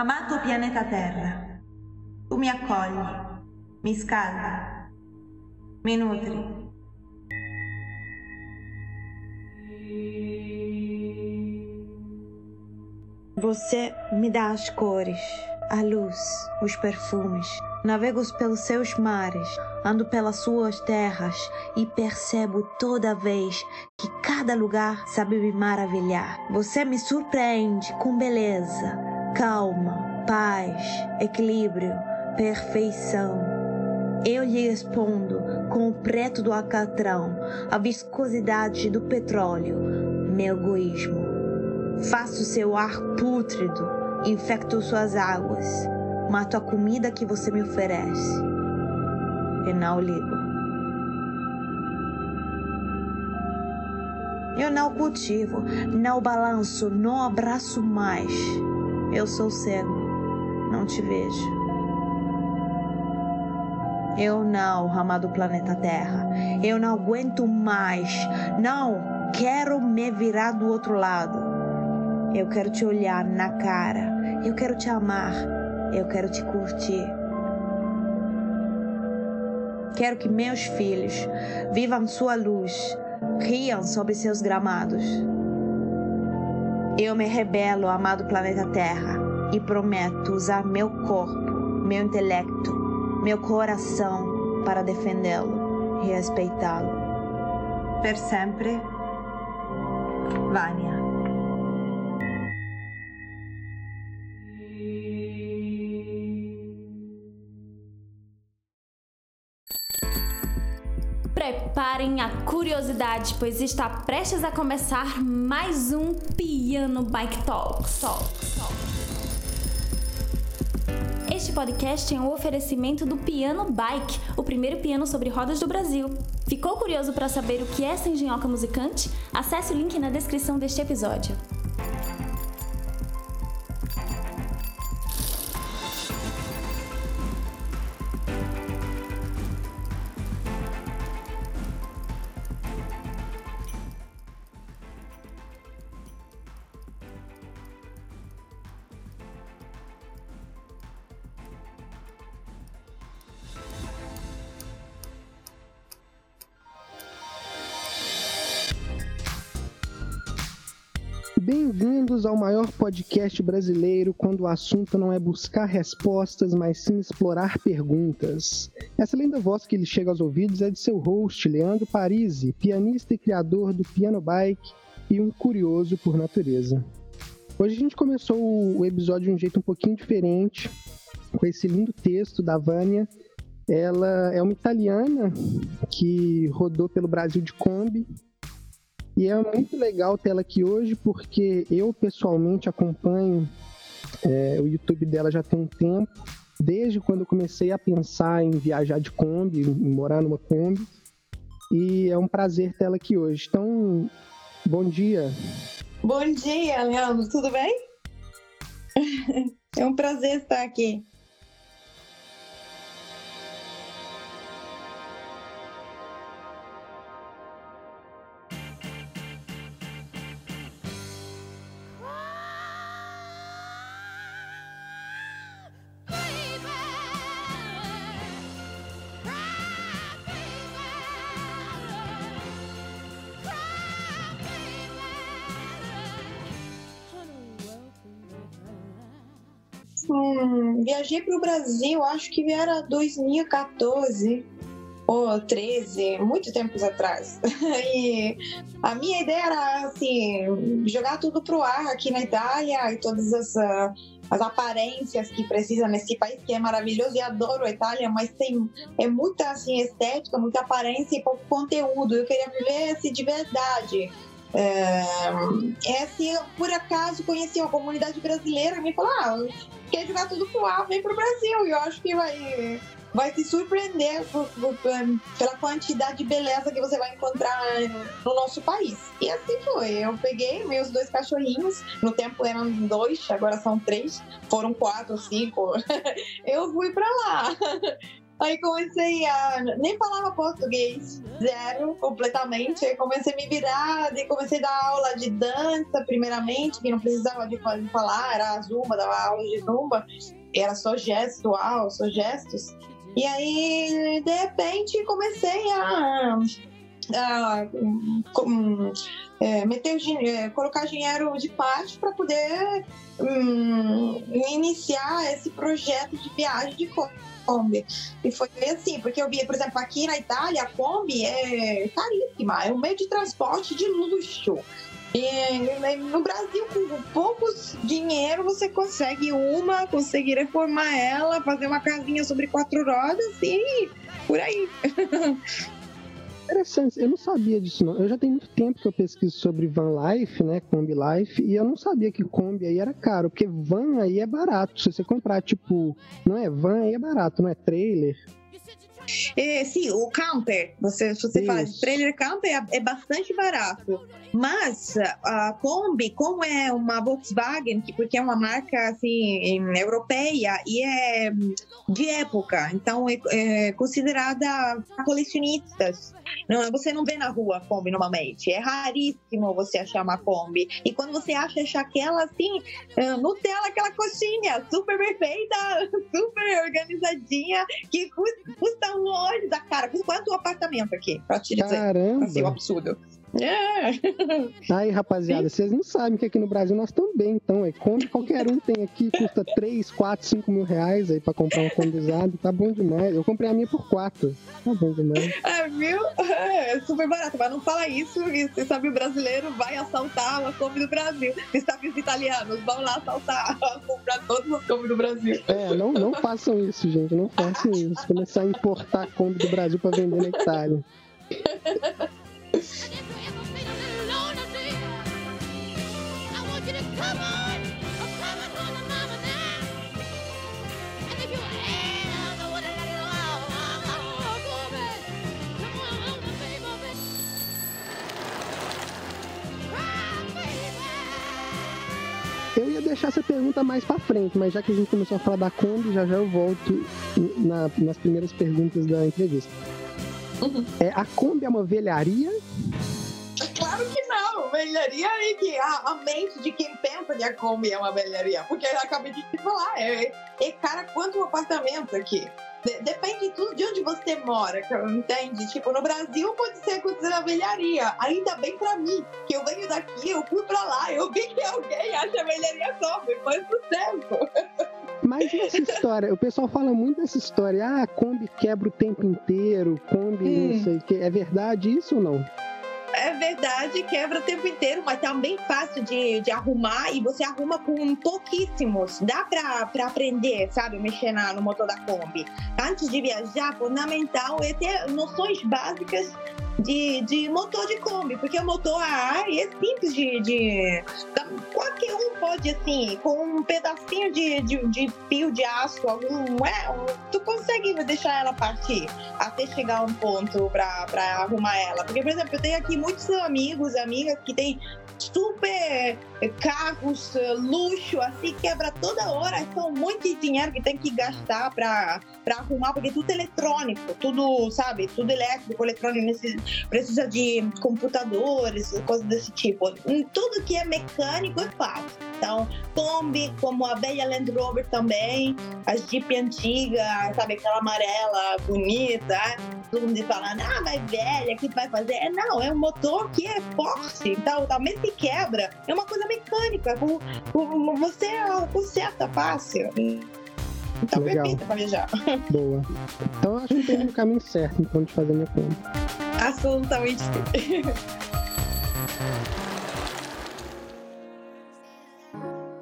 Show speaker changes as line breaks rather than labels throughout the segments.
Amato pianeta Terra, tu mi accogli, mi scaldi, mi nutri. Você me dá as cores, a luz, os perfumes. Navego pelos seus mares, ando pelas suas terras e percebo toda vez que cada lugar sabe me maravilhar. Você me surpreende com beleza, calma, paz, equilíbrio, perfeição. Eu lhe respondo com o preto do alcatrão, a viscosidade do petróleo, meu egoísmo. Faço seu ar pútrido, infecto suas águas, mato a comida que você me oferece. E não ligo. Eu não cultivo, não balanço, não abraço mais. Eu sou cego, não te vejo. Eu não, amado planeta Terra. Eu não aguento mais. Não quero me virar do outro lado. Eu quero te olhar na cara. Eu quero te amar. Eu quero te curtir. Quero que meus filhos vivam sua luz, riam sobre seus gramados. Eu me rebelo, amado planeta Terra, e prometo usar meu corpo, meu intelecto, meu coração para defendê-lo e respeitá-lo. Per sempre, Vânia.
Preparem a curiosidade, pois está prestes a começar mais um Piano Bike Talks. Este podcast é um oferecimento do Piano Bike, o primeiro piano sobre rodas do Brasil. Ficou curioso para saber o que é essa engenhoca musicante? Acesse o link na descrição deste episódio.
Podcast brasileiro quando o assunto não é buscar respostas, mas sim explorar perguntas. Essa linda voz que lhe chega aos ouvidos é de seu host, Leandro Parisi, pianista e criador do Piano Bike e um curioso por natureza. Hoje a gente começou o episódio de um jeito um pouquinho diferente, com esse lindo texto da Vânia. Ela é uma italiana que rodou pelo Brasil de Kombi e é muito legal tê-la aqui hoje porque eu pessoalmente acompanho é, o YouTube dela já tem um tempo, desde quando eu comecei a pensar em viajar de Kombi, em morar numa Kombi. E é um prazer tê-la aqui hoje. Então, bom dia.
Bom dia, Leandro, tudo bem? É um prazer estar aqui. Viajei para o Brasil, acho que era 2014 ou 13, muito tempos atrás. e a minha ideia era assim, jogar tudo pro ar aqui na Itália e todas as, uh, as aparências que precisa nesse país que é maravilhoso e adoro a Itália, mas tem é muita assim estética, muita aparência e pouco conteúdo. Eu queria viver assim, de verdade. É, é se eu, por acaso conheci uma comunidade brasileira, me falou: ah, quer jogar tudo pro ar, vem pro Brasil. E eu acho que vai, vai se surpreender por, por, pela quantidade de beleza que você vai encontrar no nosso país. E assim foi. Eu peguei meus dois cachorrinhos, no tempo eram dois, agora são três, foram quatro, cinco. eu fui pra lá.
Aí comecei a. Nem falava português, zero, completamente. Aí comecei a me virar, e comecei a dar aula de dança, primeiramente, que não precisava de falar, era zumba, dava aula de zumba, era só gestual, só gestos. E aí, de repente, comecei a a, com, é, meter, é, colocar dinheiro de parte para poder um, iniciar esse projeto de viagem de Kombi. E foi assim, porque eu vi, por exemplo, aqui na Itália, a Kombi é caríssima, é um meio de transporte de luxo. E no Brasil, com poucos dinheiro, você consegue uma, conseguir reformar ela, fazer uma casinha sobre quatro rodas e por aí.
interessante, eu não sabia disso não. Eu já tenho muito tempo que eu pesquiso sobre van life, né, Kombi life, e eu não sabia que Kombi aí era caro, porque van aí é barato. Se você comprar, tipo, não é van aí é barato, não é trailer.
É, sim, o camper, você, você fala de trailer camper é, é, bastante barato. Mas a Kombi, como é uma Volkswagen, porque é uma marca assim europeia e é de época, então é, é considerada colecionistas. Não, você não vê na rua a Kombi normalmente. É raríssimo você achar uma Kombi. E quando você acha, acha aquela assim, uh, Nutella, aquela coxinha, super perfeita, super organizadinha, que custa, custa um olho da cara. Quanto o apartamento aqui? Pra te dizer.
Caramba!
Assim, um absurdo. É.
Aí, rapaziada, Sim. vocês não sabem que aqui no Brasil nós estamos bem, então. É Kombi qualquer um tem aqui, custa 3, 4, 5 mil reais aí pra comprar um combizado. Tá bom demais. Eu comprei a minha por 4. Tá bom demais.
É, viu? É super barato, mas não fala isso. E você sabe, o brasileiro vai assaltar a Kombi do Brasil. Você sabe, os italianos vão lá assaltar, comprar todos os Kombi do Brasil.
É, não, não façam isso, gente. Não façam isso. Começar a importar Kombi do Brasil pra vender na Itália. Eu ia deixar essa pergunta mais para frente, mas já que a gente começou a falar da Kombi, já já eu volto na, nas primeiras perguntas da entrevista. Uhum. É, a Kombi é uma velharia?
Claro que não, velharia é que a, a, mente de quem pensa que a Kombi é uma velharia, porque eu acabei de te falar, é, é cara quanto um apartamento aqui. Depende de tudo de onde você mora, entende? Tipo, no Brasil pode ser considerada velharia. Ainda bem pra mim, que eu venho daqui, eu fui pra lá, eu vi que alguém acha velharia só, depois do tempo.
Mas essa história, o pessoal fala muito dessa história, ah, a Kombi quebra o tempo inteiro, Kombi hum. não sei o que. É verdade isso ou não?
É verdade, quebra o tempo inteiro, mas tá bem fácil de, de arrumar e você arruma com pouquíssimos. Dá pra, pra aprender, sabe, mexer na, no motor da Kombi. Antes de viajar, fundamental é ter noções básicas de, de motor de Kombi, porque o motor a ar é simples de, de. Qualquer um pode, assim, com um pedacinho de, de, de fio de aço, algum, é, tu consegue deixar ela partir até chegar a um ponto para arrumar ela. Porque, por exemplo, eu tenho aqui muitos amigos, amigas que têm super carros, luxo, assim, quebra toda hora. São muito dinheiro que tem que gastar para arrumar, porque tudo eletrônico, tudo, sabe, tudo elétrico, eletrônico, precisa de computadores, coisas desse tipo. Tudo que é mecânico é fácil. Então, Kombi, como a velha Land Rover também, a Jeep antiga, sabe, aquela amarela bonita, todo mundo falando, ah, mas velha, o que vai fazer? É, não, é um motor que é forte, então também se quebra, é uma coisa mecânica, você conserta fácil. Então, Legal. perfeita pra viajar.
Boa. Então, acho que tem no caminho certo, então, de fazer minha conta.
Absolutamente.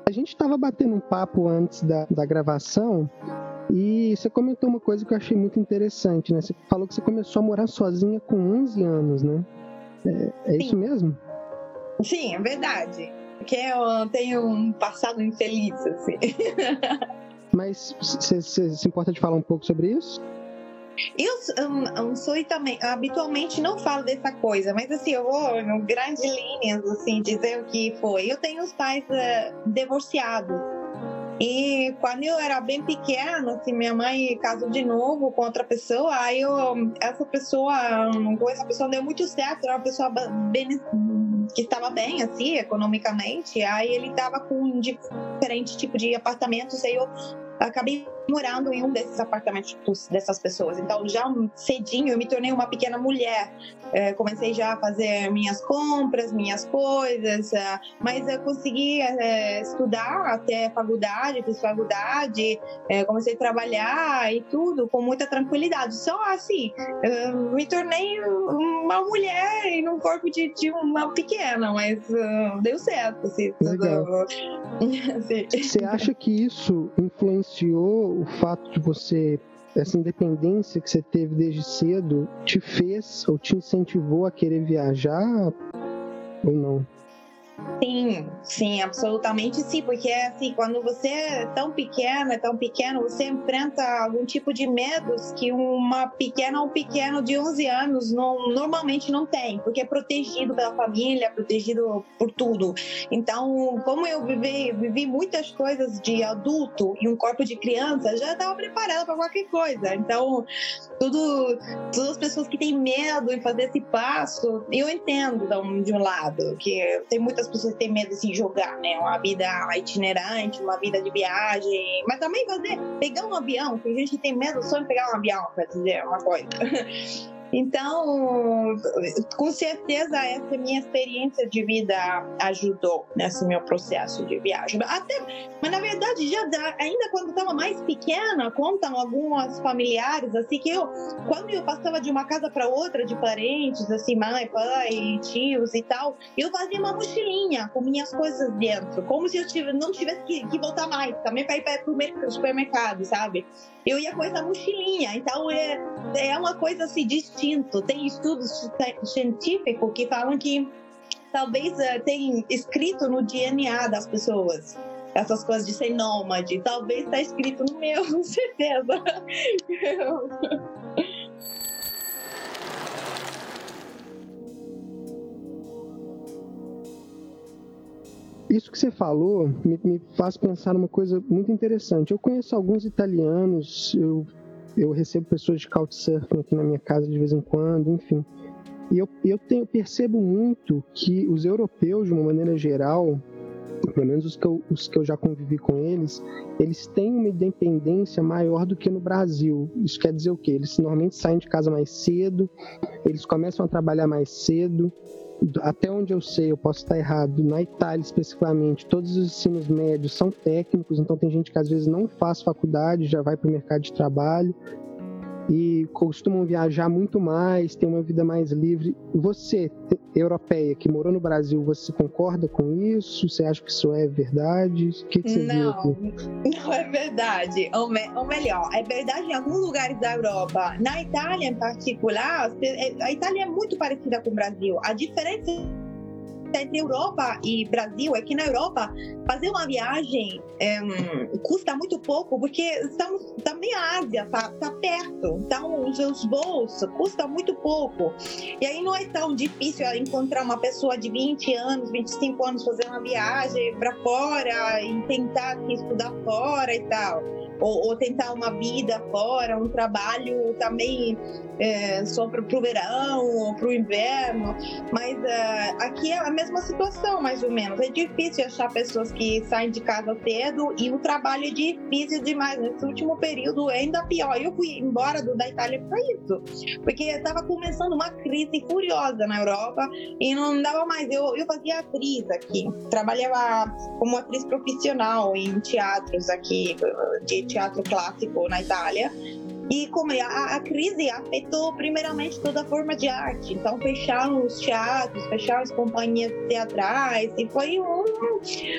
A gente estava batendo um papo antes da, da gravação e você comentou uma coisa que eu achei muito interessante, né? Você falou que você começou a morar sozinha com 11 anos, né? É, é isso mesmo?
Sim, é verdade. Porque eu tenho um passado infeliz, assim.
Mas você se importa de falar um pouco sobre isso?
Eu um, um, sou também, habitualmente não falo dessa coisa, mas assim, eu vou em grandes linhas, assim, dizer o que foi. Eu tenho os pais uh, divorciados. E quando eu era bem pequena, assim, minha mãe casou de novo com outra pessoa, aí eu, essa pessoa, com essa pessoa deu muito certo, era uma pessoa bem, que estava bem, assim, economicamente, aí ele estava com um diferente tipo de apartamentos, aí eu acabei morando em um desses apartamentos dessas pessoas. Então, já cedinho, eu me tornei uma pequena mulher. É, comecei já a fazer minhas compras, minhas coisas, é, mas eu consegui é, estudar até faculdade, fiz faculdade, é, comecei a trabalhar e tudo com muita tranquilidade. Só assim, me tornei uma mulher em um corpo de, de uma pequena, mas uh, deu certo. Assim,
Legal. Você acha que isso influenciou o fato de você essa independência que você teve desde cedo te fez ou te incentivou a querer viajar ou não?
Sim, sim, absolutamente sim, porque assim, quando você é tão pequena, é tão pequeno, você enfrenta algum tipo de medos que uma pequena ou um pequeno de 11 anos não, normalmente não tem, porque é protegido pela família, protegido por tudo. Então, como eu vivi, vivi muitas coisas de adulto e um corpo de criança, já estava preparada para qualquer coisa. Então, tudo, todas as pessoas que têm medo em fazer esse passo, eu entendo de um lado, que tem muitas pessoas que têm medo de se jogar, né? Uma vida itinerante, uma vida de viagem, mas também fazer, pegar um avião, tem gente tem medo só de pegar um avião, para dizer uma coisa. Então, com certeza essa minha experiência de vida ajudou nesse meu processo de viagem. Até, mas na verdade já ainda quando estava mais pequena, contam algumas familiares assim que eu, quando eu passava de uma casa para outra de parentes, assim, mãe, pai, tios e tal, eu fazia uma mochilinha com minhas coisas dentro, como se eu tivesse, não tivesse que, que voltar mais, também para ir para o supermercado, sabe? Eu ia com essa mochilinha, então é, é uma coisa assim distinto. Tem estudos científicos que falam que talvez uh, tem escrito no DNA das pessoas essas coisas de ser nômade. Talvez está escrito no meu, com certeza.
Isso que você falou me, me, faz pensar numa coisa muito interessante. Eu conheço alguns italianos, eu, eu recebo pessoas de couchsurfing aqui na minha casa de vez em quando, enfim. E eu, eu tenho, percebo muito que os europeus, de uma maneira geral, pelo menos os que, eu, os que eu já convivi com eles, eles têm uma independência maior do que no Brasil. Isso quer dizer o quê? Eles normalmente saem de casa mais cedo, eles começam a trabalhar mais cedo, até onde eu sei, eu posso estar errado, na Itália especificamente, todos os ensinos médios são técnicos, então tem gente que às vezes não faz faculdade, já vai para o mercado de trabalho e costumam viajar muito mais, ter uma vida mais livre. Você, europeia, que morou no Brasil, você concorda com isso? Você acha que isso é verdade? O que, que você
não, viu Não é verdade. Ou, me, ou, melhor, é verdade em alguns lugares da Europa. Na Itália, em particular, a Itália é muito parecida com o Brasil. A diferença entre Europa e Brasil é que na Europa fazer uma viagem é, custa muito pouco porque estamos também a Ásia está tá perto. Então os seus voos custam muito pouco. E aí não é tão difícil encontrar uma pessoa de 20 anos 25 anos fazer uma viagem para fora e tentar estudar fora e tal ou, ou, tentar uma vida fora, um trabalho também é, só para o verão ou para o inverno. Mas é, aqui é a mesma situação, mais ou menos. É difícil achar pessoas que saem de casa cedo e o trabalho é difícil demais. Nesse último período é ainda pior. Eu fui embora do, da Itália para isso, porque estava começando uma crise furiosa na Europa e não dava mais. Eu, eu fazia atriz aqui, trabalhava como atriz profissional em teatros aqui, de teatro clássico na Itália. E como a, a, crise afetou primeiramente toda a forma de arte. Então fecharam os teatros, fecharam as companhias teatrais e foi um,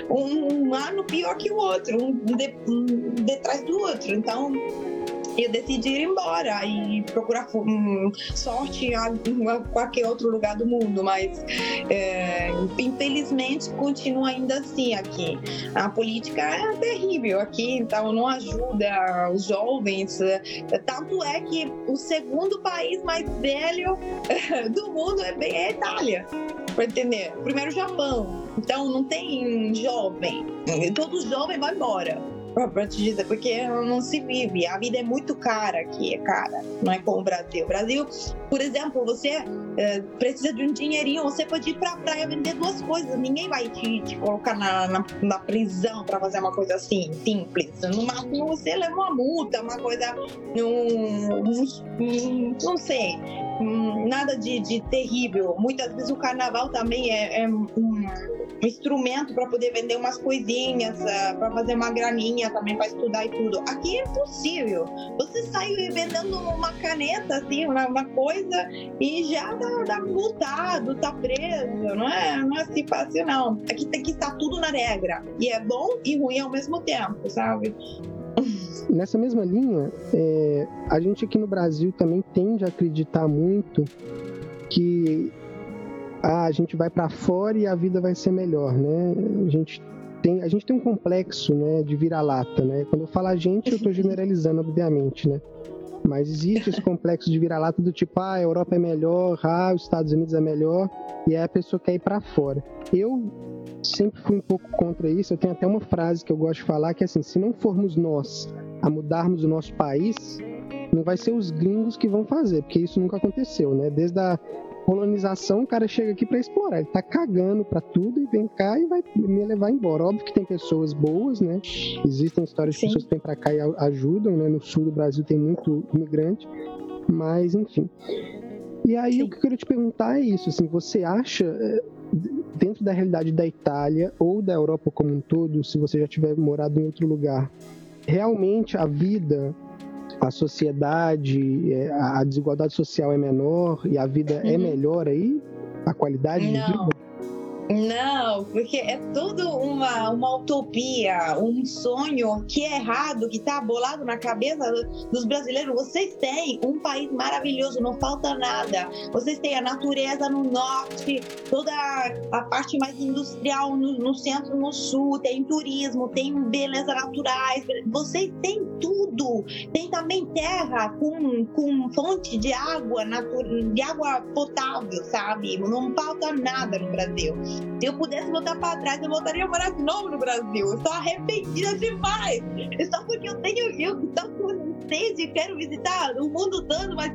um, um ano pior que o outro, um, de, um detrás do outro. Então eu decidi ir embora e procurar um, sorte em qualquer outro lugar do mundo, mas é, infelizmente continua ainda assim aqui. A política é terrível aqui, então não ajuda os jovens. Tanto é que o segundo país mais velho do mundo é bem a Itália, para entender. Primeiro, o Japão. Então não tem jovem. Todo jovem vai embora para te dizer, porque não se vive. A vida é muito cara aqui, é cara. Não é como o Brasil. Brasil, por exemplo, você é, precisa de um dinheirinho, você pode ir para a praia vender duas coisas. Ninguém vai te, te colocar na, na, na prisão para fazer uma coisa assim, simples. No máximo, você leva uma multa, uma coisa. Um, um, não sei. Um, nada de, de terrível. Muitas vezes o carnaval também é, é um instrumento para poder vender umas coisinhas, ah, para fazer uma graninha também para estudar e tudo. Aqui é impossível. Você sai vendendo uma caneta, assim, uma, uma coisa, e já dá, dá multado, tá preso. Não é, não é assim fácil, não. Aqui tem que estar tudo na regra. E é bom e ruim ao mesmo tempo, sabe?
Nessa mesma linha, é, a gente aqui no Brasil também tende a acreditar muito que ah, a gente vai para fora e a vida vai ser melhor, né? A gente tem, a gente tem um complexo, né, de vira-lata, né? Quando eu falo a gente, eu estou generalizando, obviamente, né? Mas existe esse complexo de vira-lata do tipo, ah, a Europa é melhor, ah, os Estados Unidos é melhor, e aí a pessoa quer ir para fora. Eu sempre fui um pouco contra isso. Eu tenho até uma frase que eu gosto de falar que é assim: se não formos nós a mudarmos o nosso país, não vai ser os gringos que vão fazer, porque isso nunca aconteceu, né? Desde a colonização, o cara chega aqui para explorar. Ele tá cagando para tudo e vem cá e vai me levar embora. Óbvio que tem pessoas boas, né? Existem histórias de pessoas que vêm para cá e ajudam, né? No sul do Brasil tem muito imigrante, mas enfim. E aí Sim. o que eu queria te perguntar é isso, assim, você acha eh, dentro da realidade da Itália ou da Europa como um todo, se você já tiver morado em outro lugar, realmente a vida a sociedade, é, a desigualdade social é menor e a vida é uhum. é melhor aí? A qualidade
Não.
de vida?
Não, porque é tudo uma, uma utopia, um sonho que é errado, que está bolado na cabeça dos brasileiros. Vocês têm um país maravilhoso, não falta nada. Vocês têm a natureza no norte, toda a parte mais industrial no, no centro, no sul, tem turismo, tem beleza naturais. Vocês têm tudo. Tem também terra com, com fonte de água, de água potável, sabe? Não falta nada no Brasil. Se eu pudesse voltar para trás, eu voltaria a morar de novo no Brasil. Eu estou arrependida demais. É só porque eu tenho, eu estou com sede e quero visitar o mundo todo, mas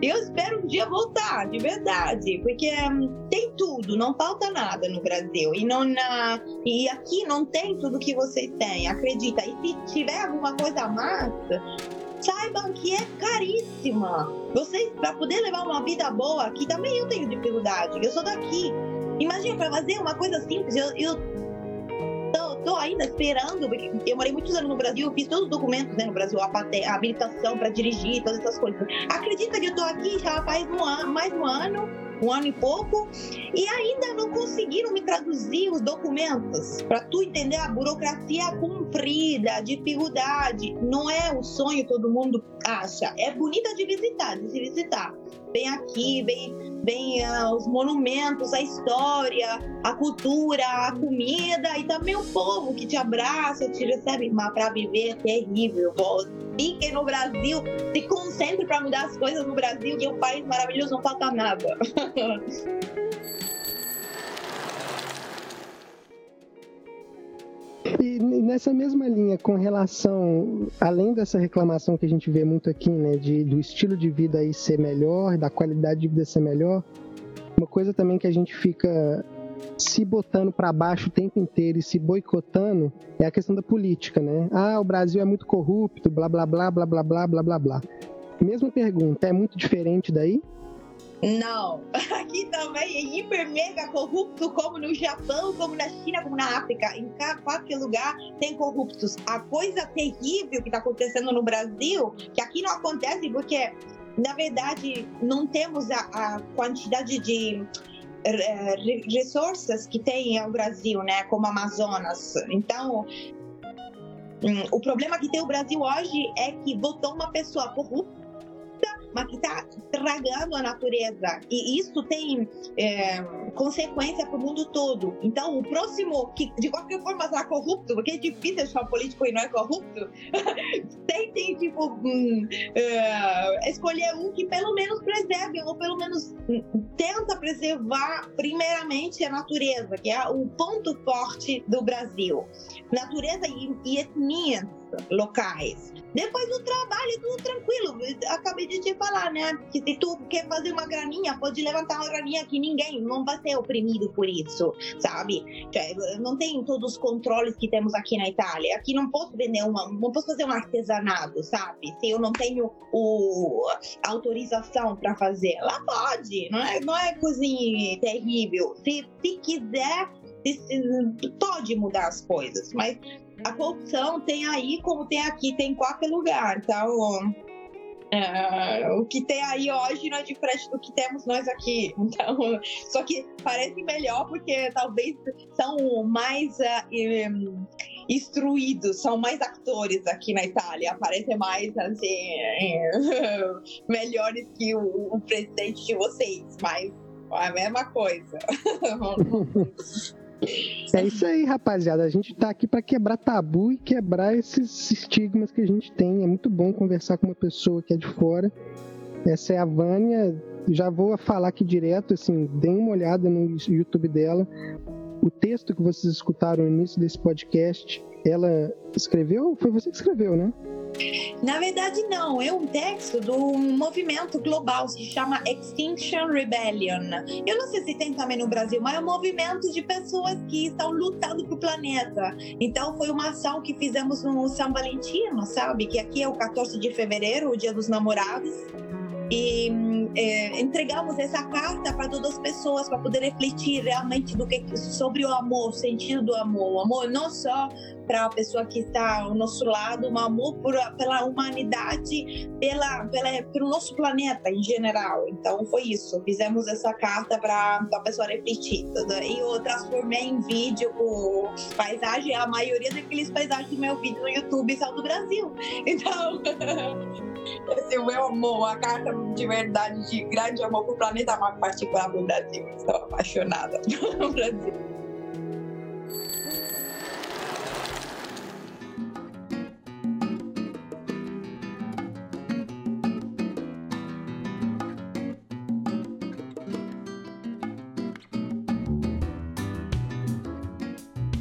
eu espero um dia voltar, de verdade, porque hum, tem tudo, não falta nada no Brasil. E, não na, e aqui não tem tudo que vocês têm, acredita. E se tiver alguma coisa massa, saibam que é caríssima. Vocês, para poder levar uma vida boa, aqui também eu tenho dificuldade. Eu sou daqui. Imagina, para fazer uma coisa simples, eu, eu tô, tô, ainda esperando, eu morei muitos anos no Brasil, fiz todos os documentos né, no Brasil, a, a habilitação para dirigir, todas essas coisas. Acredita que eu tô aqui já faz um ano, mais um ano, um ano e pouco, e ainda não conseguiram me traduzir os documentos. Para tu entender a burocracia cumprida, a dificuldade, não é o sonho todo mundo acha. É bonita de visitar, de se visitar. Vem aqui, vem, vem uh, os monumentos, a história, a cultura, a comida e também o povo que te abraça, te recebe. Mas para viver é terrível. Fiquem no Brasil, se concentre para mudar as coisas no Brasil, que é um país maravilhoso, não falta nada.
E nessa mesma linha, com relação, além dessa reclamação que a gente vê muito aqui, né, de, do estilo de vida aí ser melhor, da qualidade de vida ser melhor, uma coisa também que a gente fica se botando para baixo o tempo inteiro e se boicotando é a questão da política, né? Ah, o Brasil é muito corrupto, blá blá blá blá blá blá blá blá blá. Mesma pergunta, é muito diferente daí?
Não, aqui também é hiper mega corrupto, como no Japão, como na China, como na África. Em qualquer lugar tem corruptos. A coisa terrível que está acontecendo no Brasil, que aqui não acontece porque, na verdade, não temos a, a quantidade de é, recursos que tem o Brasil, né, como Amazonas. Então, hum, o problema que tem o Brasil hoje é que votou uma pessoa corrupta mas que está estragando a natureza. E isso tem é, consequência para o mundo todo. Então, o próximo, que de qualquer forma está corrupto, porque é difícil achar um político e não é corrupto, tentem, tipo, hum, é, escolher um que pelo menos preserve, ou pelo menos hum, tenta preservar, primeiramente, a natureza, que é o ponto forte do Brasil. Natureza e, e etnias locais. Depois do trabalho, tudo tranquilo. Acabei de te falar, né? Que se tu quer fazer uma graninha, pode levantar uma graninha que ninguém não vai ser oprimido por isso, sabe? não tem todos os controles que temos aqui na Itália. Aqui não posso vender uma, não posso fazer um artesanato, sabe? Se eu não tenho o, autorização para fazer, lá pode. Não é, não é coisa terrível. Se, se quiser, pode mudar as coisas, mas a corrupção tem aí como tem aqui, tem em qualquer lugar. Então, é, o que tem aí hoje não é diferente do que temos nós aqui. Então, só que parece melhor porque talvez são mais uh, instruídos, são mais atores aqui na Itália. Parecem mais assim melhores que o, o presidente de vocês, mas é a mesma coisa.
É isso aí, rapaziada. A gente tá aqui para quebrar tabu e quebrar esses estigmas que a gente tem. É muito bom conversar com uma pessoa que é de fora. Essa é a Vânia. Já vou falar aqui direto, assim, deem uma olhada no YouTube dela. O texto que vocês escutaram no início desse podcast, ela escreveu? Foi você que escreveu, né?
Na verdade, não. É um texto do movimento global, se chama Extinction Rebellion. Eu não sei se tem também no Brasil, mas é um movimento de pessoas que estão lutando pro planeta. Então, foi uma ação que fizemos no São Valentino, sabe? Que aqui é o 14 de fevereiro, o Dia dos Namorados e é, entregamos essa carta para todas as pessoas para poder refletir realmente do que sobre o amor, o sentido do amor, o amor não só para a pessoa que está ao nosso lado, mas amor por, pela humanidade, pela, pela, pelo nosso planeta em geral. Então foi isso, fizemos essa carta para a pessoa refletir. E eu transformei em vídeo com paisagem, a maioria daqueles paisagens do meu vídeo no YouTube são do Brasil. Então esse o meu amor, a carta de verdade, de grande amor pro planeta, mas particular pro Brasil. Estou apaixonada pelo Brasil.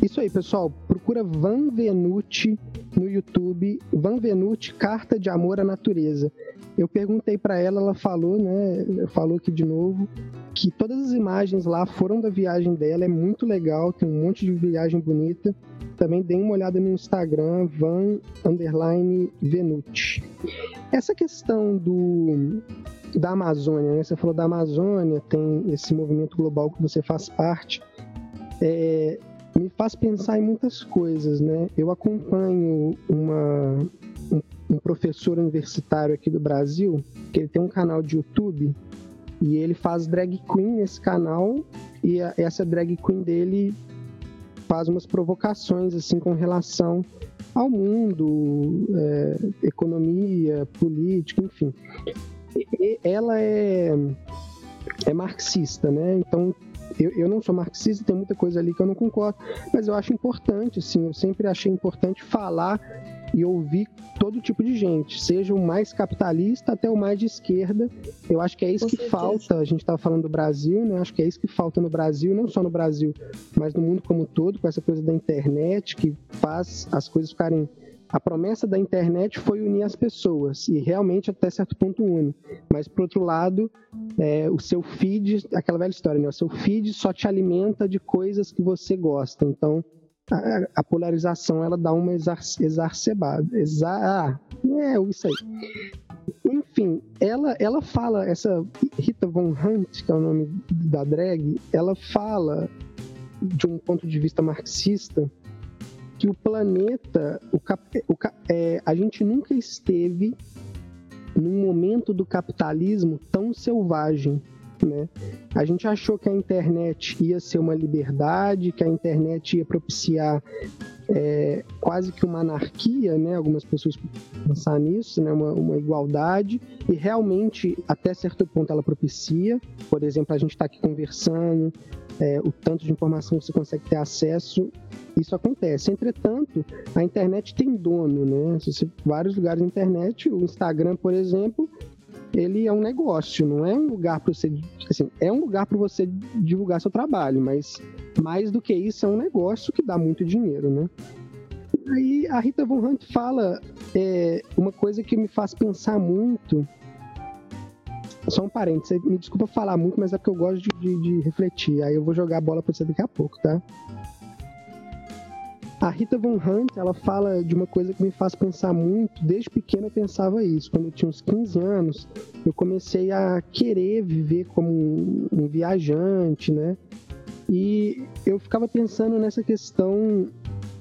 Isso aí, pessoal. Procura Van Venuti YouTube, Van Venuti, Carta de Amor à Natureza. Eu perguntei para ela, ela falou, né? Falou aqui de novo que todas as imagens lá foram da viagem dela, é muito legal, tem um monte de viagem bonita. Também dê uma olhada no Instagram, Van Underline Venuti. Essa questão do da Amazônia, né? Você falou da Amazônia, tem esse movimento global que você faz parte. É, me faz pensar em muitas coisas, né? Eu acompanho uma, um, professor universitário aqui do Brasil, que ele tem um canal de YouTube e ele faz drag queen nesse canal e a, essa drag queen dele faz umas provocações assim com relação ao mundo, é, economia, política, enfim. E ela é, é marxista, né? Então eu, eu não sou marxista, tem muita coisa ali que eu não concordo, mas eu acho importante, assim, eu sempre achei importante falar e ouvir todo tipo de gente, seja o mais capitalista até o mais de esquerda. Eu acho que é isso Com que certeza. falta. A gente estava falando do Brasil, né? Acho que é isso que falta no Brasil, não só no Brasil, mas no mundo como um todo, com essa coisa da internet que faz as coisas ficarem a promessa da internet foi unir as pessoas e realmente até certo ponto une. Mas por outro lado, é, o seu feed, aquela velha história, né? O seu feed só te alimenta de coisas que você gosta. Então a, a polarização ela dá uma exacerbada. Exa, ah, é isso aí. Enfim, ela, ela fala, essa Rita Von Hunt, que é o nome da drag, ela fala de um ponto de vista marxista que o planeta, o, o, é, a gente nunca esteve num momento do capitalismo tão selvagem. Né? A gente achou que a internet ia ser uma liberdade, que a internet ia propiciar é, quase que uma anarquia, né? Algumas pessoas pensar nisso, né? Uma, uma, igualdade e realmente até certo ponto ela propicia. Por exemplo, a gente está aqui conversando, é, o tanto de informação que você consegue ter acesso, isso acontece. Entretanto, a internet tem dono, né? Você, vários lugares da internet, o Instagram, por exemplo, ele é um negócio, não é um lugar para você, assim, é um lugar para você divulgar seu trabalho, mas mais do que isso é um negócio que dá muito dinheiro, né? aí a Rita Von Hunt fala é, uma coisa que me faz pensar muito. Só um parênteses, me desculpa falar muito, mas é porque eu gosto de, de, de refletir. Aí eu vou jogar a bola pra você daqui a pouco, tá? A Rita Von Hunt, ela fala de uma coisa que me faz pensar muito. Desde pequena eu pensava isso. Quando eu tinha uns 15 anos, eu comecei a querer viver como um, um viajante, né? E eu ficava pensando nessa questão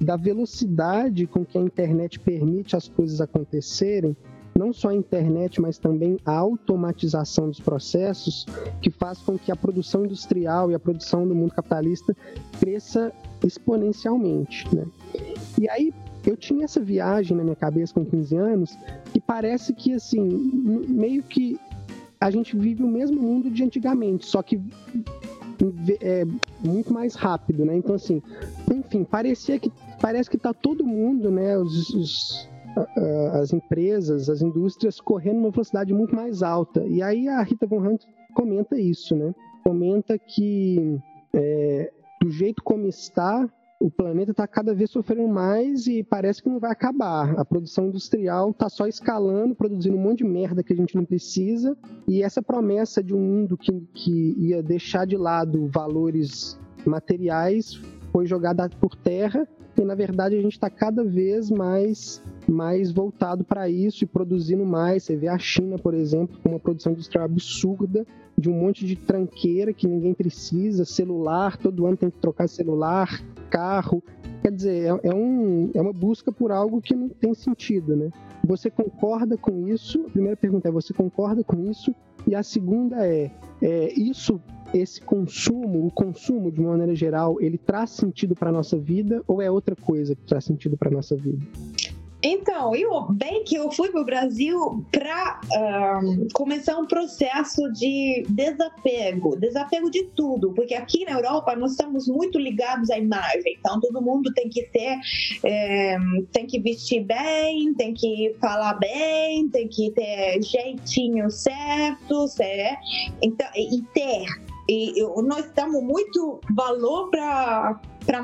da velocidade com que a internet permite as coisas acontecerem, não só a internet, mas também a automatização dos processos, que faz com que a produção industrial e a produção do mundo capitalista cresça exponencialmente. Né? E aí eu tinha essa viagem na minha cabeça com 15 anos que parece que assim meio que a gente vive o mesmo mundo de antigamente, só que é muito mais rápido, né? Então assim, enfim, parecia que parece que tá todo mundo, né? Os, os, as empresas, as indústrias correndo numa velocidade muito mais alta. E aí a Rita Von Hunt comenta isso, né? Comenta que é, do jeito como está, o planeta está cada vez sofrendo mais e parece que não vai acabar. A produção industrial está só escalando, produzindo um monte de merda que a gente não precisa. E essa promessa de um mundo que, que ia deixar de lado valores materiais foi jogada por terra e na verdade a gente está cada vez mais mais voltado para isso e produzindo mais. Você vê a China, por exemplo, com uma produção industrial absurda de um monte de tranqueira que ninguém precisa, celular, todo ano tem que trocar celular, carro. Quer dizer, é, é, um, é uma busca por algo que não tem sentido, né? Você concorda com isso? A primeira pergunta é: você concorda com isso? E a segunda é: é isso, esse consumo, o consumo de uma maneira geral, ele traz sentido para nossa vida ou é outra coisa que traz sentido para nossa vida?
Então, eu bem que eu fui para o Brasil para um, começar um processo de desapego, desapego de tudo, porque aqui na Europa nós estamos muito ligados à imagem. Então, todo mundo tem que ser, é, tem que vestir bem, tem que falar bem, tem que ter jeitinho certo, certo? Então, e ter e nós damos muito valor para para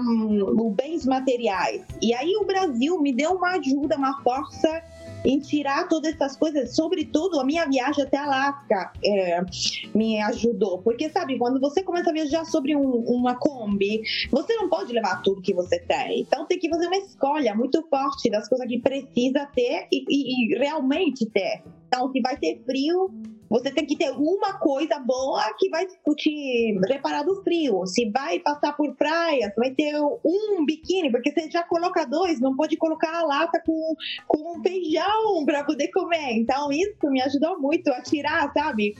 bens materiais. E aí o Brasil me deu uma ajuda, uma força em tirar todas essas coisas, sobretudo a minha viagem até Alasca é, me ajudou, porque sabe, quando você começa a viajar sobre um, uma Kombi, você não pode levar tudo que você tem, então tem que fazer uma escolha muito forte das coisas que precisa ter e, e, e realmente ter. Então, se vai ter frio, você tem que ter uma coisa boa que vai te reparar do frio. Se vai passar por praia, vai ter um biquíni, porque você já coloca dois, não pode colocar a lata com, com um feijão para poder comer. Então, isso me ajudou muito a tirar, sabe?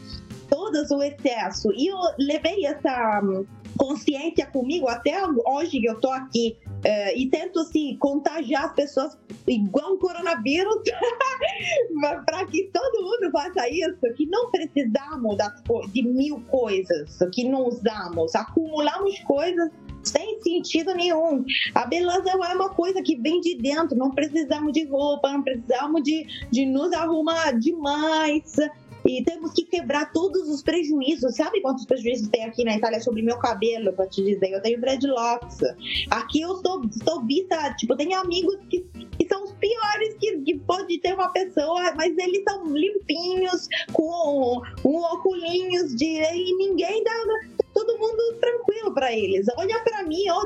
Todo o excesso. E eu levei essa consciência comigo até hoje que eu tô aqui uh, e tento assim contagiar as pessoas igual o coronavírus para que todo mundo faça isso que não precisamos de mil coisas que não usamos acumulamos coisas sem sentido nenhum. A beleza é uma coisa que vem de dentro, não precisamos de roupa, não precisamos de, de nos arrumar demais. E temos que quebrar todos os prejuízos. Sabe quantos prejuízos tem aqui na Itália sobre meu cabelo, pra te dizer? Eu tenho dreadlocks. Aqui eu estou, estou vista, tipo, tenho amigos que, que são os piores que, que pode ter uma pessoa, mas eles são limpinhos, com um óculos de. e ninguém dá todo mundo tranquilo para eles. Olha para mim, ó,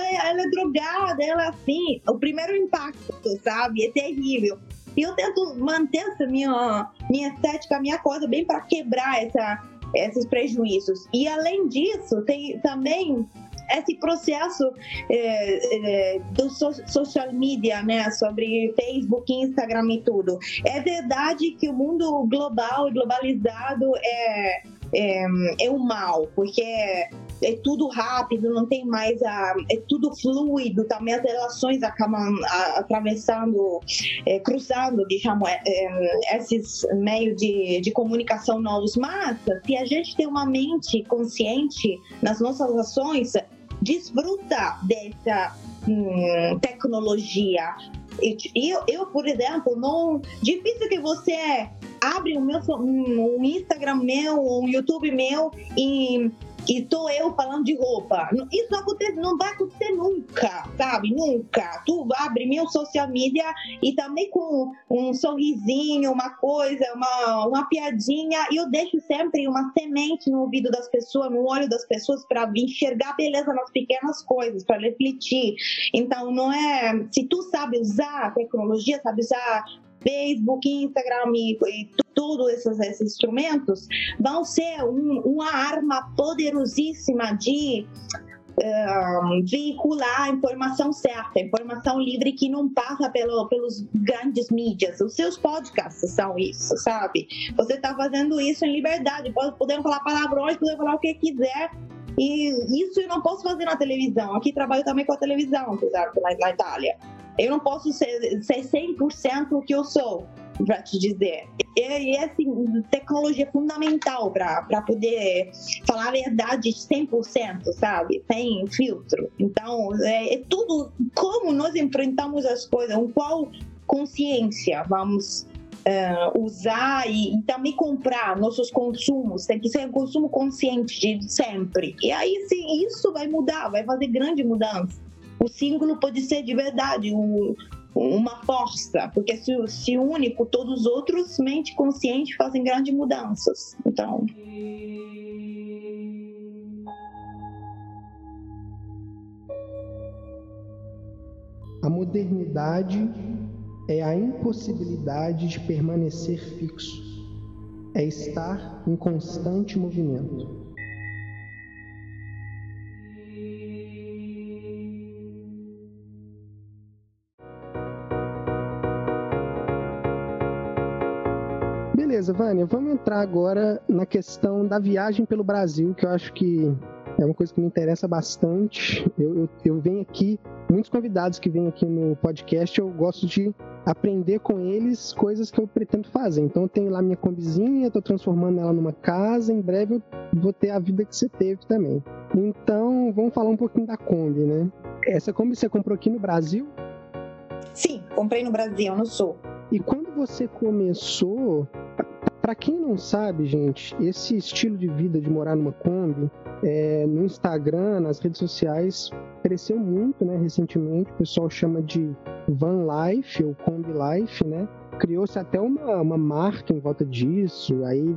ela é drogada, ela é assim. O primeiro impacto, sabe? É terrível. E eu tento manter essa minha, minha estética, minha coisa, bem para quebrar essa, esses prejuízos. E além disso, tem também esse processo é, é, do so social media, né, sobre Facebook, Instagram e tudo. É verdade que o mundo global e globalizado é, é, é o mal, porque é tudo rápido, não tem mais a. é tudo fluido, também as relações acabam a, atravessando, é, cruzando, digamos, é, é, esses meios de, de comunicação novos. Mas, se a gente tem uma mente consciente nas nossas ações, desfruta dessa hum, tecnologia. Eu, eu, por exemplo, não. Difícil que você abre o meu um Instagram meu, um YouTube meu e que estou eu falando de roupa. Isso não, acontece, não vai acontecer nunca, sabe? Nunca. Tu abre meu social media e também com um sorrisinho, uma coisa, uma, uma piadinha, e eu deixo sempre uma semente no ouvido das pessoas, no olho das pessoas, para enxergar beleza nas pequenas coisas, para refletir. Então, não é. Se tu sabe usar a tecnologia, sabe usar Facebook, Instagram e, e todos esses, esses, instrumentos vão ser um, uma arma poderosíssima de um, veicular a informação certa, informação livre que não passa pelo, pelos grandes mídias. Os seus podcasts são isso, sabe? Você está fazendo isso em liberdade, podendo falar palavrões, podendo falar o que quiser. E isso eu não posso fazer na televisão. Aqui trabalho também com a televisão, apesar de lá na Itália. Eu não posso ser, ser 100% o que eu sou, para te dizer. E, e assim, tecnologia é fundamental para poder falar a verdade 100%, sabe? Sem filtro. Então, é, é tudo como nós enfrentamos as coisas, com qual consciência vamos Uh, usar e, e, também comprar nossos consumos, tem que ser um consumo consciente de sempre. E aí sim, isso vai mudar, vai fazer grande mudança o símbolo pode ser de verdade um, uma força, porque se, se une com todos os outros, mente consciente fazem grandes mudanças. Então.
A modernidade é a impossibilidade de permanecer fixo, é estar em constante movimento. Beleza, Vânia, vamos entrar agora na questão da viagem pelo Brasil, que eu acho que é uma coisa que me interessa bastante. Eu, eu, eu venho aqui, muitos convidados que vêm aqui no podcast, eu gosto de aprender com eles coisas que eu pretendo fazer. Então eu tenho lá minha combizinha, estou transformando ela numa casa, em breve eu vou ter a vida que você teve também. Então vamos falar um pouquinho da Kombi, né? Essa Kombi você comprou aqui no Brasil?
Sim, comprei no Brasil, no Sul.
E quando você começou, para quem não sabe, gente, esse estilo de vida de morar numa Kombi, é, no Instagram, nas redes sociais, cresceu muito, né, recentemente. O pessoal chama de van life ou Kombi life, né? Criou-se até uma, uma marca em volta disso. Aí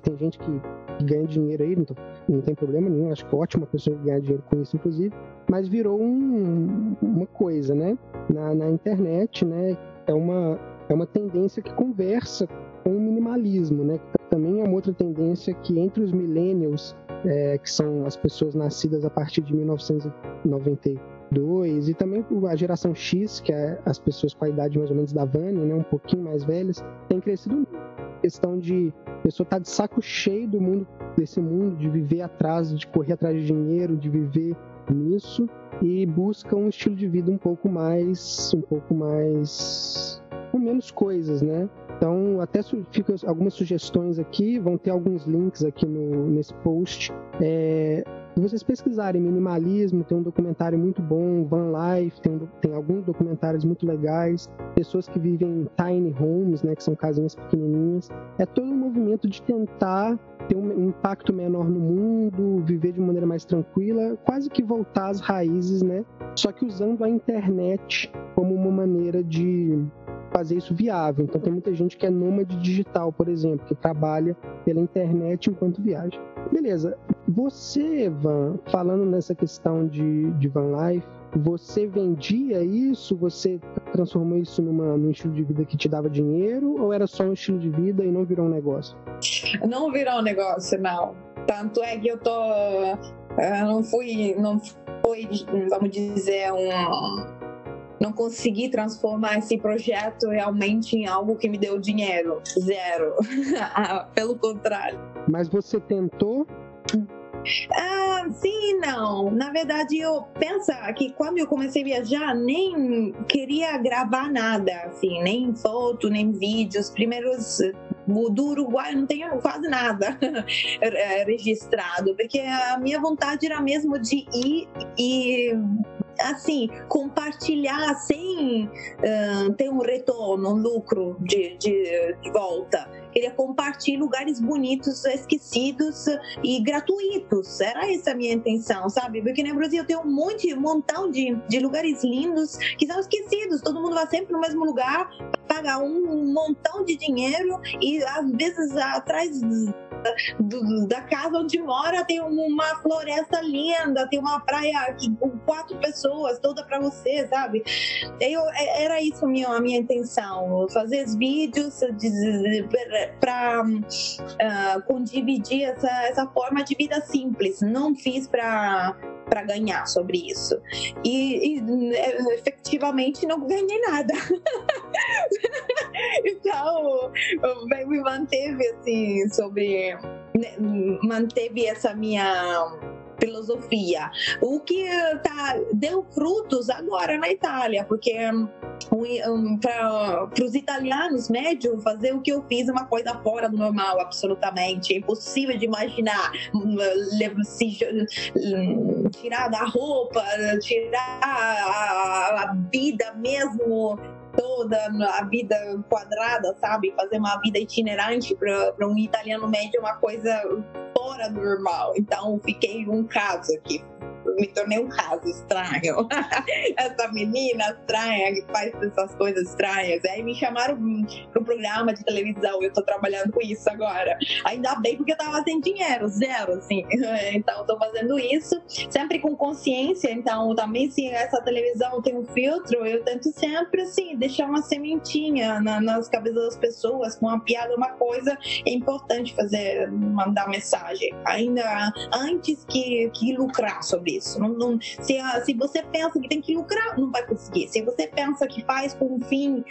tem gente que, ganha dinheiro aí, não, não, tem problema nenhum. Acho que é ótima pessoa ganhar dinheiro com isso, inclusive. Mas virou um, uma coisa, né? Na, na internet, né? É uma, é uma tendência que conversa com o minimalismo, né? Também é uma outra tendência que entre os millennials, é, que são as pessoas nascidas a partir de 1992, e também a geração X, que é as pessoas com a idade mais ou menos da Vânia, né? Um pouquinho mais velhas, tem crescido muito. Questão de a pessoa estar tá de saco cheio do mundo, desse mundo, de viver atrás, de correr atrás de dinheiro, de viver nisso e busca um estilo de vida um pouco mais, um pouco mais com menos coisas, né? Então, até fica algumas sugestões aqui, vão ter alguns links aqui no, nesse post. É, se vocês pesquisarem minimalismo, tem um documentário muito bom, Van Life, tem, tem alguns documentários muito legais, pessoas que vivem em tiny homes, né, que são casinhas pequenininhas. É todo um movimento de tentar ter um impacto menor no mundo, viver de maneira mais tranquila, quase que voltar às raízes, né? Só que usando a internet como uma maneira de fazer isso viável. Então tem muita gente que é nômade digital, por exemplo, que trabalha pela internet enquanto viaja. Beleza. Você, Van, falando nessa questão de, de van life, você vendia isso? Você transformou isso numa, num estilo de vida que te dava dinheiro? Ou era só um estilo de vida e não virou um negócio?
Não virou um negócio, não. Tanto é que eu tô. Eu não fui. Não foi, vamos dizer, um não consegui transformar esse projeto realmente em algo que me deu dinheiro. Zero. Ah, pelo contrário.
Mas você tentou?
Ah, sim e não. Na verdade, eu penso que quando eu comecei a viajar, nem queria gravar nada, assim, nem foto, nem vídeos. Primeiros do Uruguai eu não tenho quase nada registrado, porque a minha vontade era mesmo de ir e assim, compartilhar sem uh, ter um retorno, um lucro de, de, de volta queria compartilhar lugares bonitos, esquecidos e gratuitos. Era essa a minha intenção, sabe? Porque no Brasil tem um monte, um montão de, de lugares lindos que são esquecidos. Todo mundo vai sempre no mesmo lugar, paga um montão de dinheiro e às vezes atrás da casa onde mora tem uma floresta linda, tem uma praia com quatro pessoas, toda para você, sabe? Eu, é, era isso minha, a minha intenção, fazer vídeos para uh, ah, dividir essa, essa forma de vida simples. Não fiz para para ganhar sobre isso. E, e, efetivamente não ganhei nada. então, me manteve assim sobre né, manteve essa minha filosofia. O que tá, deu frutos agora na Itália, porque um, para os italianos médios fazer o que eu fiz uma coisa fora do normal, absolutamente. É impossível de imaginar se, tirar da roupa, tirar a, a vida mesmo toda a vida quadrada, sabe? Fazer uma vida itinerante para um italiano médio é uma coisa fora do normal. Então, fiquei um caso aqui me tornei um caso estranho. Essa menina estranha que faz essas coisas estranhas. Aí me chamaram para um programa de televisão. Eu estou trabalhando com isso agora. Ainda bem porque eu tava sem dinheiro, zero, assim. Então, estou fazendo isso sempre com consciência. Então, também se essa televisão tem um filtro, eu tento sempre, assim, deixar uma sementinha na, nas cabeças das pessoas com uma piada, uma coisa. É importante fazer, mandar mensagem. Ainda antes que, que lucrar sobre isso. Não, não, se, se você pensa que tem que lucrar, não vai conseguir. Se você pensa que faz com um fim